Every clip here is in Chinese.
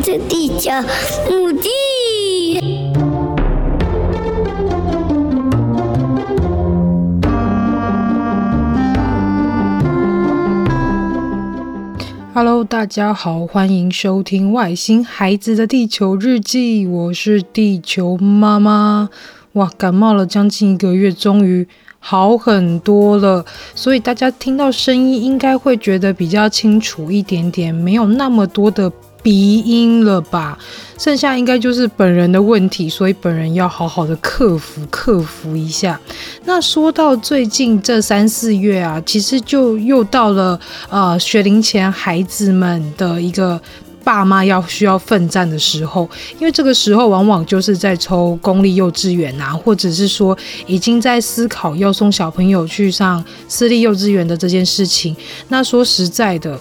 子的地球母地。Hello，大家好，欢迎收听《外星孩子的地球日记》，我是地球妈妈。哇，感冒了将近一个月，终于好很多了，所以大家听到声音应该会觉得比较清楚一点点，没有那么多的鼻音了吧？剩下应该就是本人的问题，所以本人要好好的克服克服一下。那说到最近这三四月啊，其实就又到了呃学龄前孩子们的一个爸妈要需要奋战的时候，因为这个时候往往就是在抽公立幼稚园啊，或者是说已经在思考要送小朋友去上私立幼稚园的这件事情。那说实在的。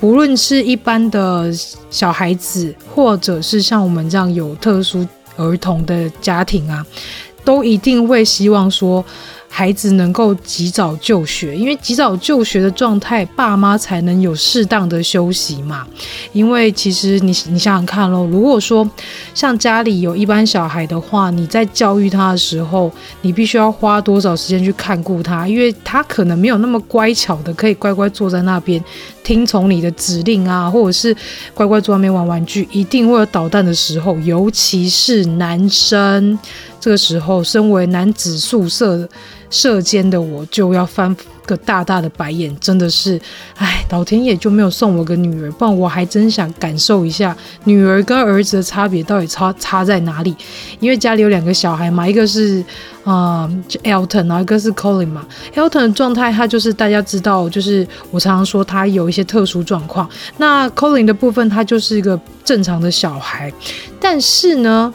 不论是一般的小孩子，或者是像我们这样有特殊儿童的家庭啊，都一定会希望说，孩子能够及早就学，因为及早就学的状态，爸妈才能有适当的休息嘛。因为其实你你想想看咯，如果说像家里有一般小孩的话，你在教育他的时候，你必须要花多少时间去看顾他，因为他可能没有那么乖巧的，可以乖乖坐在那边听从你的指令啊，或者是乖乖坐那边玩玩具，一定会有捣蛋的时候，尤其是男生。这个时候，身为男子宿舍舍监的我，就要翻个大大的白眼，真的是，哎，老天爷就没有送我个女儿，不然我还真想感受一下女儿跟儿子的差别到底差差在哪里。因为家里有两个小孩嘛，一个是啊、Elton，然后一个是 Colin 嘛。Elton 的状态，他就是大家知道，就是我常常说他有一些特殊状况。那 Colin 的部分，他就是一个正常的小孩，但是呢。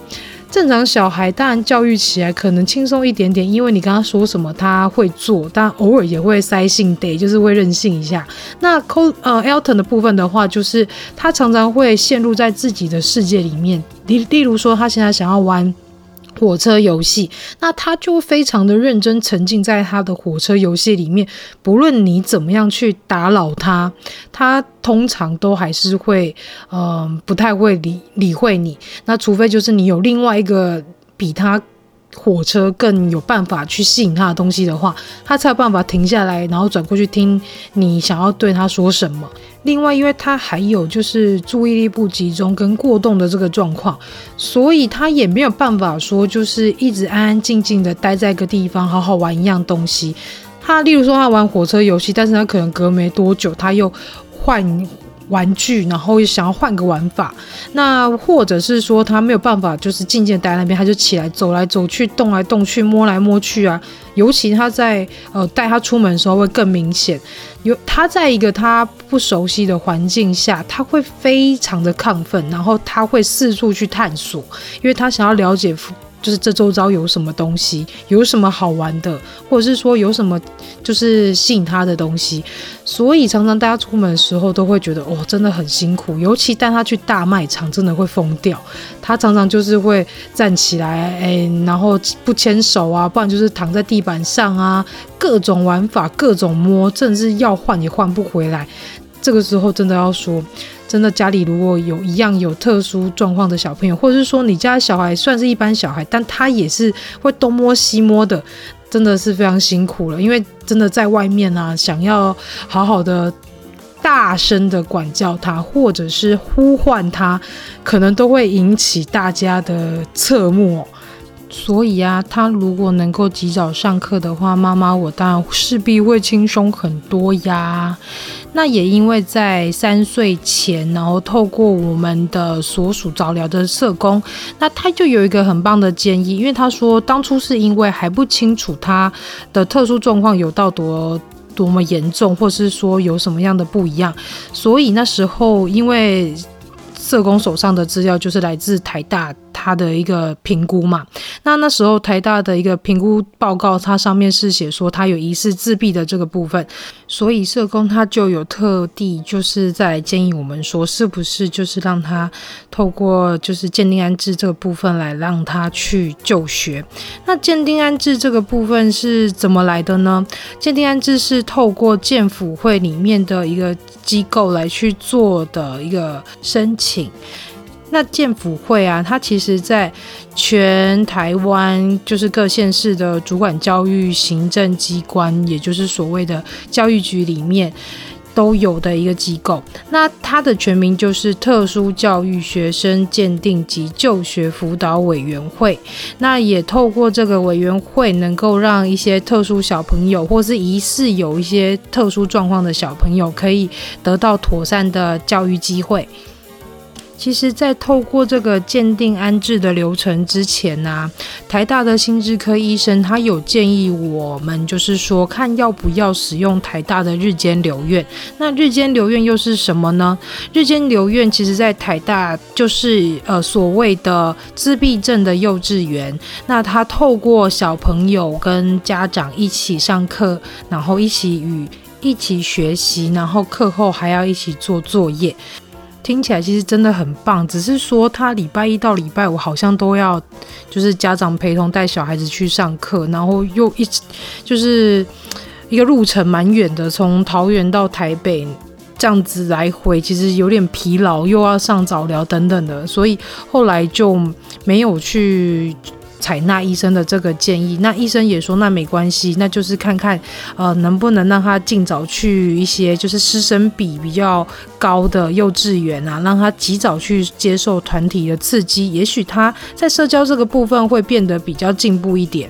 正常小孩当然教育起来可能轻松一点点，因为你跟他说什么他会做，但偶尔也会塞性 day，，就是会任性一下。那 Co 呃 Elton 的部分的话，就是他常常会陷入在自己的世界里面，例例如说他现在想要玩。火车游戏，那他就非常的认真沉浸在他的火车游戏里面，不论你怎么样去打扰他，他通常都还是会，嗯、不太会理理会你。那除非就是你有另外一个比他。火车更有办法去吸引他的东西的话，他才有办法停下来，然后转过去听你想要对他说什么。另外，因为他还有就是注意力不集中跟过动的这个状况，所以他也没有办法说就是一直安安静静的待在一个地方好好玩一样东西。他例如说他玩火车游戏，但是他可能隔没多久他又换。玩具，然后想要换个玩法，那或者是说他没有办法，就是静静待在那边，他就起来走来走去，动来动去，摸来摸去啊。尤其他在呃带他出门的时候会更明显，有他在一个他不熟悉的环境下，他会非常的亢奋，然后他会四处去探索，因为他想要了解。就是这周遭有什么东西，有什么好玩的，或者是说有什么就是吸引他的东西，所以常常大家出门的时候都会觉得哦，真的很辛苦。尤其带他去大卖场，真的会疯掉。他常常就是会站起来，哎，然后不牵手啊，不然就是躺在地板上啊，各种玩法，各种摸，甚至要换也换不回来。这个时候真的要说。真的，家里如果有一样有特殊状况的小朋友，或者是说你家小孩算是一般小孩，但他也是会东摸西摸的，真的是非常辛苦了。因为真的在外面啊，想要好好的大声的管教他，或者是呼唤他，可能都会引起大家的侧目。所以啊，他如果能够及早上课的话，妈妈我当然势必会轻松很多呀。那也因为在三岁前，然后透过我们的所属早疗的社工，那他就有一个很棒的建议，因为他说当初是因为还不清楚他的特殊状况有到多多么严重，或是说有什么样的不一样，所以那时候因为社工手上的资料就是来自台大。他的一个评估嘛，那那时候台大的一个评估报告，它上面是写说他有疑似自闭的这个部分，所以社工他就有特地就是在建议我们说，是不是就是让他透过就是鉴定安置这个部分来让他去就学。那鉴定安置这个部分是怎么来的呢？鉴定安置是透过建辅会里面的一个机构来去做的一个申请。那建辅会啊，它其实在全台湾就是各县市的主管教育行政机关，也就是所谓的教育局里面。都有的一个机构，那它的全名就是特殊教育学生鉴定及就学辅导委员会。那也透过这个委员会，能够让一些特殊小朋友，或是疑似有一些特殊状况的小朋友，可以得到妥善的教育机会。其实，在透过这个鉴定安置的流程之前呢、台大的心智科医生他有建议我们，就是说看要不要使用台大的日间留院。那日间留院又是什么呢？日间留院其实在台大就是呃所谓的自闭症的幼稚园。那他透过小朋友跟家长一起上课，然后一起与一起学习，然后课后还要一起做作业。听起来其实真的很棒，只是说他礼拜一到礼拜五好像都要，就是家长陪同带小孩子去上课，然后又一直就是一个路程蛮远的，从桃园到台北这样子来回，其实有点疲劳，又要上早疗等等的，所以后来就没有去。采纳医生的这个建议，那医生也说那没关系，那就是看看呃能不能让他尽早去一些就是师生比比较高的幼稚园啊，让他及早去接受团体的刺激，也许他在社交这个部分会变得比较进步一点。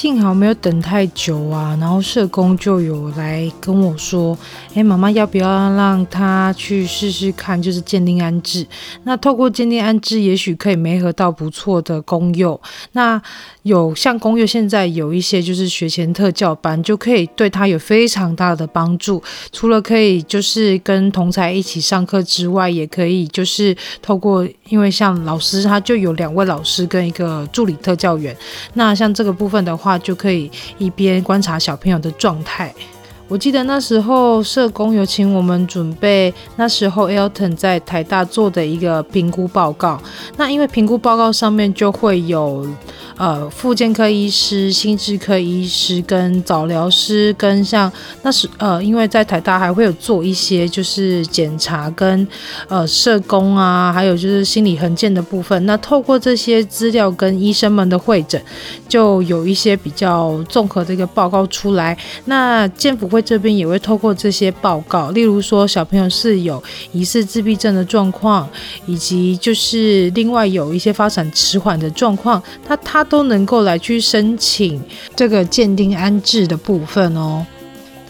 幸好没有等太久啊，然后社工就有来跟我说：“哎，妈妈要不要让他去试试看，就是鉴定安置？那透过鉴定安置，也许可以媒合到不错的公幼。那有像公幼现在有一些就是学前特教班，就可以对他有非常大的帮助。除了可以就是跟同才一起上课之外，也可以就是透过，因为像老师他就有两位老师跟一个助理特教员。那像这个部分的话，话就可以一边观察小朋友的状态。我记得那时候社工有请我们准备那时候 Elton 在台大做的一个评估报告。那因为评估报告上面就会有。呃，复健科医师、心智科医师跟早疗师，跟像那时呃，因为在台大还会有做一些就是检查跟呃社工啊，还有就是心理横鉴的部分。那透过这些资料跟医生们的会诊，就有一些比较综合的一个报告出来。那健辅会这边也会透过这些报告，例如说小朋友是有疑似自闭症的状况，以及就是另外有一些发展迟缓的状况，他他。都能够来去申请这个鉴定安置的部分哦。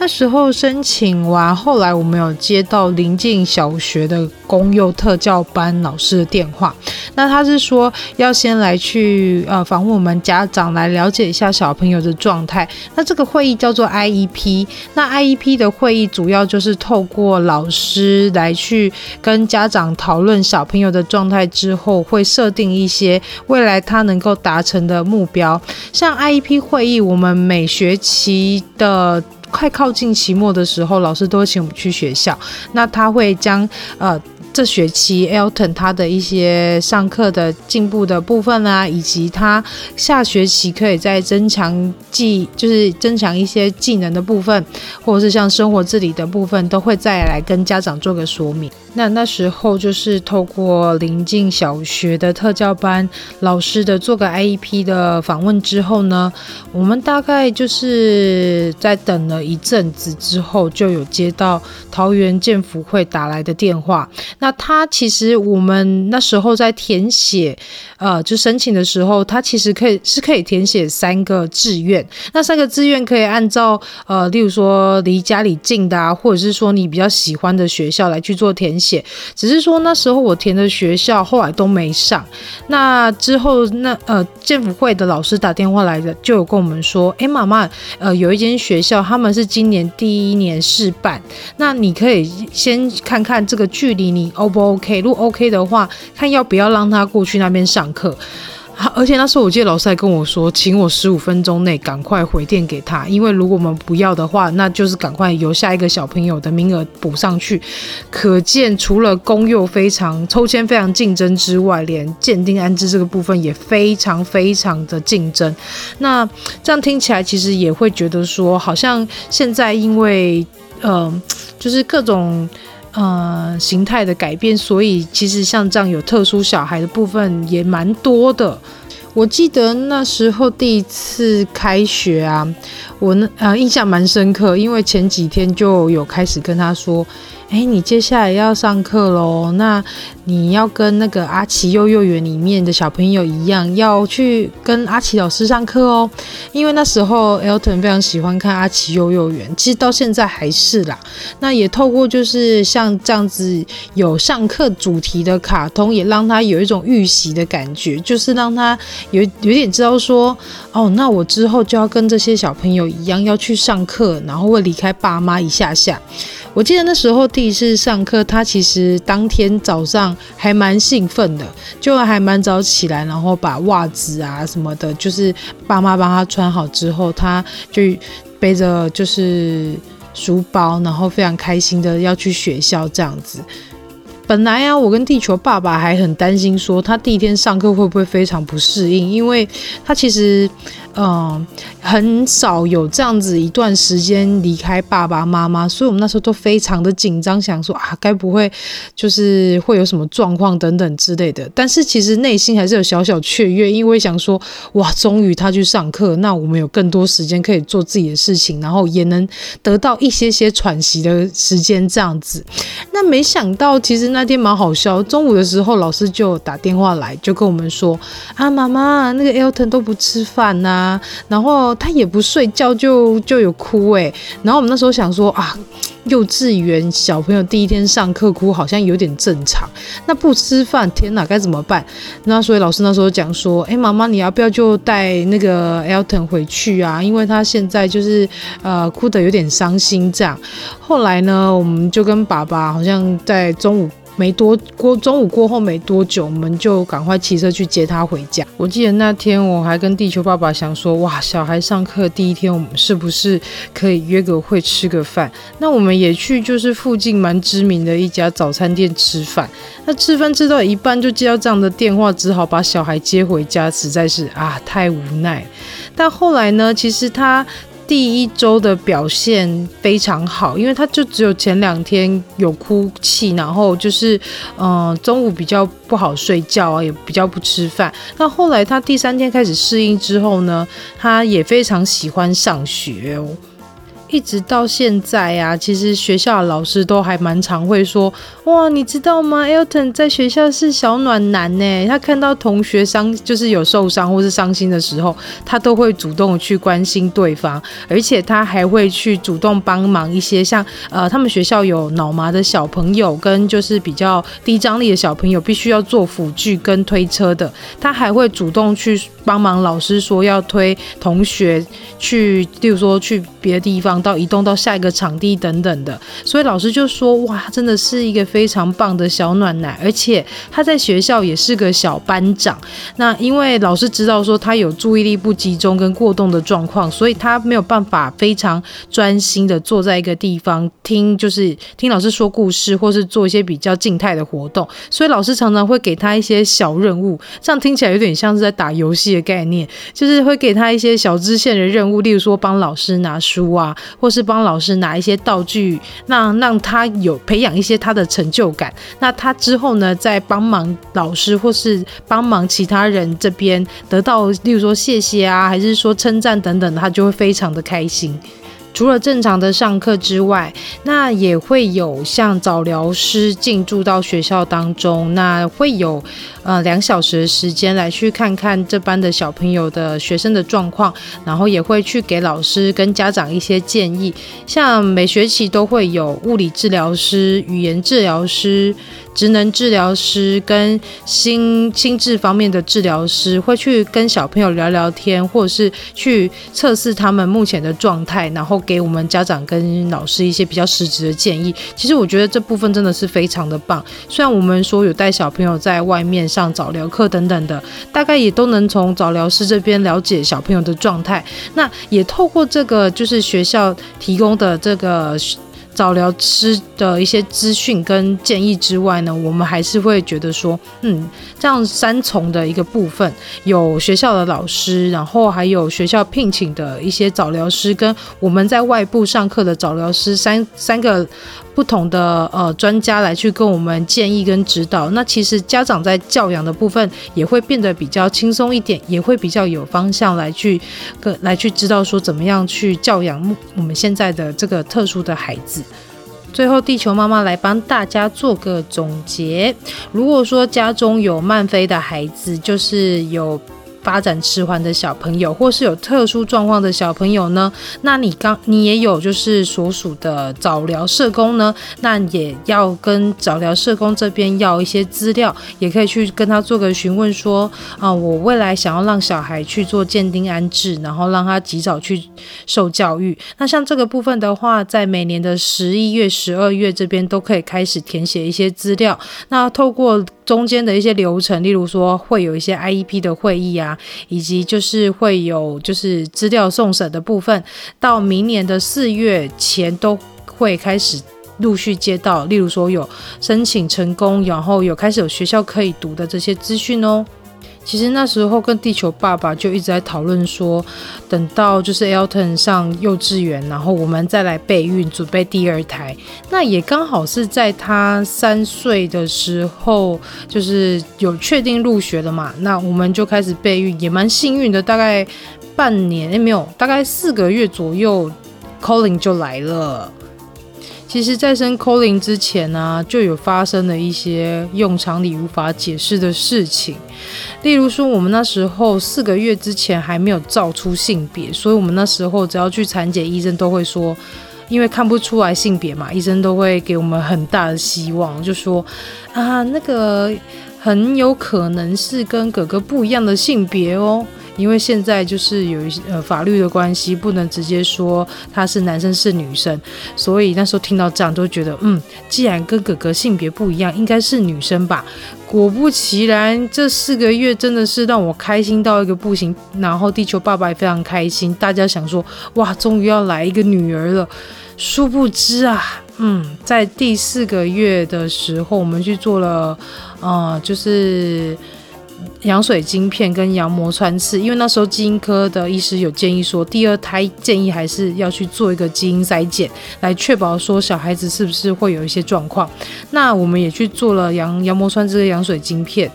那时候申请完，后来我们有接到邻近小学的公幼特教班老师的电话。那他是说要先来去呃访问我们家长，来了解一下小朋友的状态。那这个会议叫做 IEP。那 IEP 的会议主要就是透过老师来去跟家长讨论小朋友的状态之后，会设定一些未来他能够达成的目标。像 IEP 会议，我们每学期的。快靠近期末的时候，老师都会请我们去学校。那他会将呃这学期 Elton 他的一些上课的进步的部分啊，以及他下学期可以再增强技，就是增强一些技能的部分，或者是像生活自理的部分，都会再来跟家长做个说明。那那时候就是透过邻近小学的特教班老师的做个 IEP 的访问之后呢，我们大概就是在等了一阵子之后，就有接到桃园健辅会打来的电话。那那他其实我们那时候在填写，呃，就申请的时候，他其实可以是可以填写三个志愿。那三个志愿可以按照呃，例如说离家里近的啊，或者是说你比较喜欢的学校来去做填写。只是说那时候我填的学校后来都没上，那之后那呃建福会的老师打电话来的，就有跟我们说，哎、妈妈，呃有一间学校他们是今年第一年试办，那你可以先看看这个距离你 O 不 OK，如果 OK 的话，看要不要让他过去那边上课。而且那时候我记得老师还跟我说，请我十五分钟内赶快回电给他，因为如果我们不要的话，那就是赶快由下一个小朋友的名额补上去。可见除了公幼非常抽签非常竞争之外，连鉴定安置这个部分也非常非常的竞争。那这样听起来其实也会觉得说，好像现在因为呃，就是各种。呃形态的改变，所以其实像这样有特殊小孩的部分也蛮多的。我记得那时候第一次开学啊，我那呃印象蛮深刻，因为前几天就有开始跟他说。哎，你接下来要上课喽？那你要跟那个阿奇幼幼园里面的小朋友一样，要去跟阿奇老师上课哦。因为那时候 Elton 非常喜欢看阿奇幼幼园，其实到现在还是啦。那也透过就是像这样子有上课主题的卡通，也让他有一种预习的感觉，就是让他有有点知道说，哦，那我之后就要跟这些小朋友一样要去上课，然后会离开爸妈一下下。我记得那时候第一次上课，他其实当天早上还蛮兴奋的，就还蛮早起来，然后把袜子啊什么的，就是爸妈帮他穿好之后，他就背着就是书包，然后非常开心的要去学校这样子。本来啊，我跟地球爸爸还很担心，说他第一天上课会不会非常不适应，因为他其实。嗯，很少有这样子一段时间离开爸爸妈妈，所以我们那时候都非常的紧张，想说啊，该不会就是会有什么状况等等之类的。但是其实内心还是有小小雀跃，因为想说哇，终于他去上课，那我们有更多时间可以做自己的事情，然后也能得到一些些喘息的时间这样子。那没想到，其实那天蛮好笑，中午的时候老师就打电话来，就跟我们说啊，妈妈，那个 Elton 都不吃饭呐、然后他也不睡觉，就就有哭哎。然后我们那时候想说啊，幼稚园小朋友第一天上课哭好像有点正常。那不吃饭，天哪，该怎么办？那所以老师那时候讲说，哎，妈妈你要不要就带那个 Elton 回去啊？因为他现在就是呃哭得有点伤心这样。后来呢，我们就跟爸爸好像在中午。没多过中午过后没多久，我们就赶快骑车去接他回家。我记得那天我还跟地球爸爸想说，哇，小孩上课第一天，我们是不是可以约个会吃个饭？那我们也去就是附近蛮知名的一家早餐店吃饭。那吃饭吃到一半就接到这样的电话，只好把小孩接回家，实在是啊太无奈。但后来呢，其实他。第一周的表现非常好，因为他就只有前两天有哭泣，然后就是，嗯、中午比较不好睡觉啊，也比较不吃饭。那后来他第三天开始适应之后呢，他也非常喜欢上学哦。一直到现在、啊，其实学校的老师都还蛮常会说，哇，你知道吗？Elton 在学校是小暖男呢。他看到同学伤，就是有受伤或是伤心的时候，他都会主动去关心对方，而且他还会去主动帮忙一些像呃，他们学校有脑麻的小朋友跟就是比较低张力的小朋友，必须要做辅具跟推车的，他还会主动去帮忙老师说要推同学去，例如说去别的地方。到移动到下一个场地等等的，所以老师就说：“哇，真的是一个非常棒的小暖男，而且他在学校也是个小班长。那因为老师知道说他有注意力不集中跟过动的状况，所以他没有办法非常专心的坐在一个地方听，就是听老师说故事，或是做一些比较静态的活动。所以老师常常会给他一些小任务，这样听起来有点像是在打游戏的概念，就是会给他一些小支线的任务，例如说帮老师拿书啊。”或是帮老师拿一些道具，那让他有培养一些他的成就感。那他之后呢，再帮忙老师或是帮忙其他人这边得到，例如说谢谢啊，还是说称赞等等，他就会非常的开心。除了正常的上课之外，那也会有像早疗师进驻到学校当中，那会有呃两小时的时间来去看看这班的小朋友的学生的状况，然后也会去给老师跟家长一些建议。像每学期都会有物理治疗师、语言治疗师。职能治疗师跟心心智方面的治疗师会去跟小朋友聊聊天，或者是去测试他们目前的状态，然后给我们家长跟老师一些比较实质的建议。其实我觉得这部分真的是非常的棒。虽然我们说有带小朋友在外面上早疗课等等的，大概也都能从早疗师这边了解小朋友的状态。那也透过这个就是学校提供的这个。早疗师的一些资讯跟建议之外呢，我们还是会觉得说，嗯，这样三重的一个部分，有学校的老师，然后还有学校聘请的一些早疗师，跟我们在外部上课的早疗师，三三个不同的呃专家来去跟我们建议跟指导。那其实家长在教养的部分也会变得比较轻松一点，也会比较有方向来去跟来去知道说怎么样去教养我们现在的这个特殊的孩子。最后，地球妈妈来帮大家做个总结。如果说家中有慢飞的孩子，就是有。发展迟缓的小朋友，或是有特殊状况的小朋友呢，那你刚你也有就是所属的早疗社工呢，那也要跟早疗社工这边要一些资料，也可以去跟他做个询问说，啊，我未来想要让小孩去做鉴定安置，然后让他及早去受教育。那像这个部分的话，在每年的十一月、十二月这边都可以开始填写一些资料。那透过中间的一些流程，例如说会有一些 IEP 的会议啊，以及就是会有就是资料送审的部分，到明年的四月前都会开始陆续接到，例如说有申请成功，然后有开始有学校可以读的这些资讯哦。其实那时候跟地球爸爸就一直在讨论说，等到就是 Elton 上幼稚园，然后我们再来备孕，准备第二胎。那也刚好是在他三岁的时候，就是有确定入学了嘛。那我们就开始备孕，也蛮幸运的，大概半年，诶，没有，大概四个月左右，Colin 就来了。其实，在生 Colin 之前呢、啊，就有发生了一些用常理无法解释的事情。例如说，我们那时候四个月之前还没有照出性别，所以我们那时候只要去产检，医生都会说，因为看不出来性别嘛，医生都会给我们很大的希望，就说啊，那个很有可能是跟哥哥不一样的性别哦。因为现在就是有一些呃法律的关系，不能直接说他是男生是女生，所以那时候听到这样都觉得，嗯，既然跟哥哥性别不一样，应该是女生吧。果不其然，这四个月真的是让我开心到一个不行，然后地球爸爸也非常开心，大家想说，哇，终于要来一个女儿了。殊不知啊，嗯，在第四个月的时候，我们去做了，呃，就是。羊水晶片跟羊膜穿刺，因为那时候基因科的医师有建议说，第二胎建议还是要去做一个基因筛检，来确保说小孩子是不是会有一些状况。那我们也去做了羊羊膜穿刺跟羊水晶片，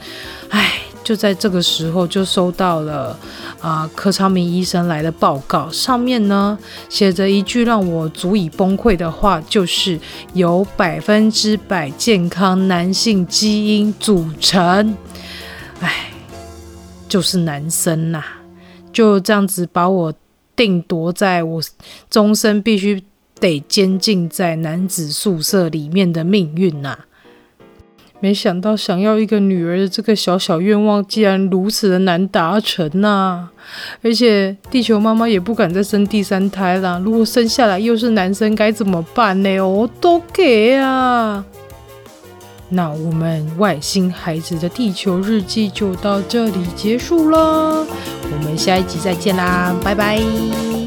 唉，就在这个时候就收到了啊、柯昌明医生来的报告，上面呢写着一句让我足以崩溃的话，就是由百分之百健康男性基因组成。唉，就是男生呐、就这样子把我定夺在我终身必须得监禁在男子宿舍里面的命运呐、啊！没想到想要一个女儿的这个小小愿望，竟然如此的难达成呐、啊！而且地球妈妈也不敢再生第三胎了，如果生下来又是男生，该怎么办呢？我都给啊！那我们外星孩子的地球日记就到这里结束了，我们下一集再见啦，拜拜。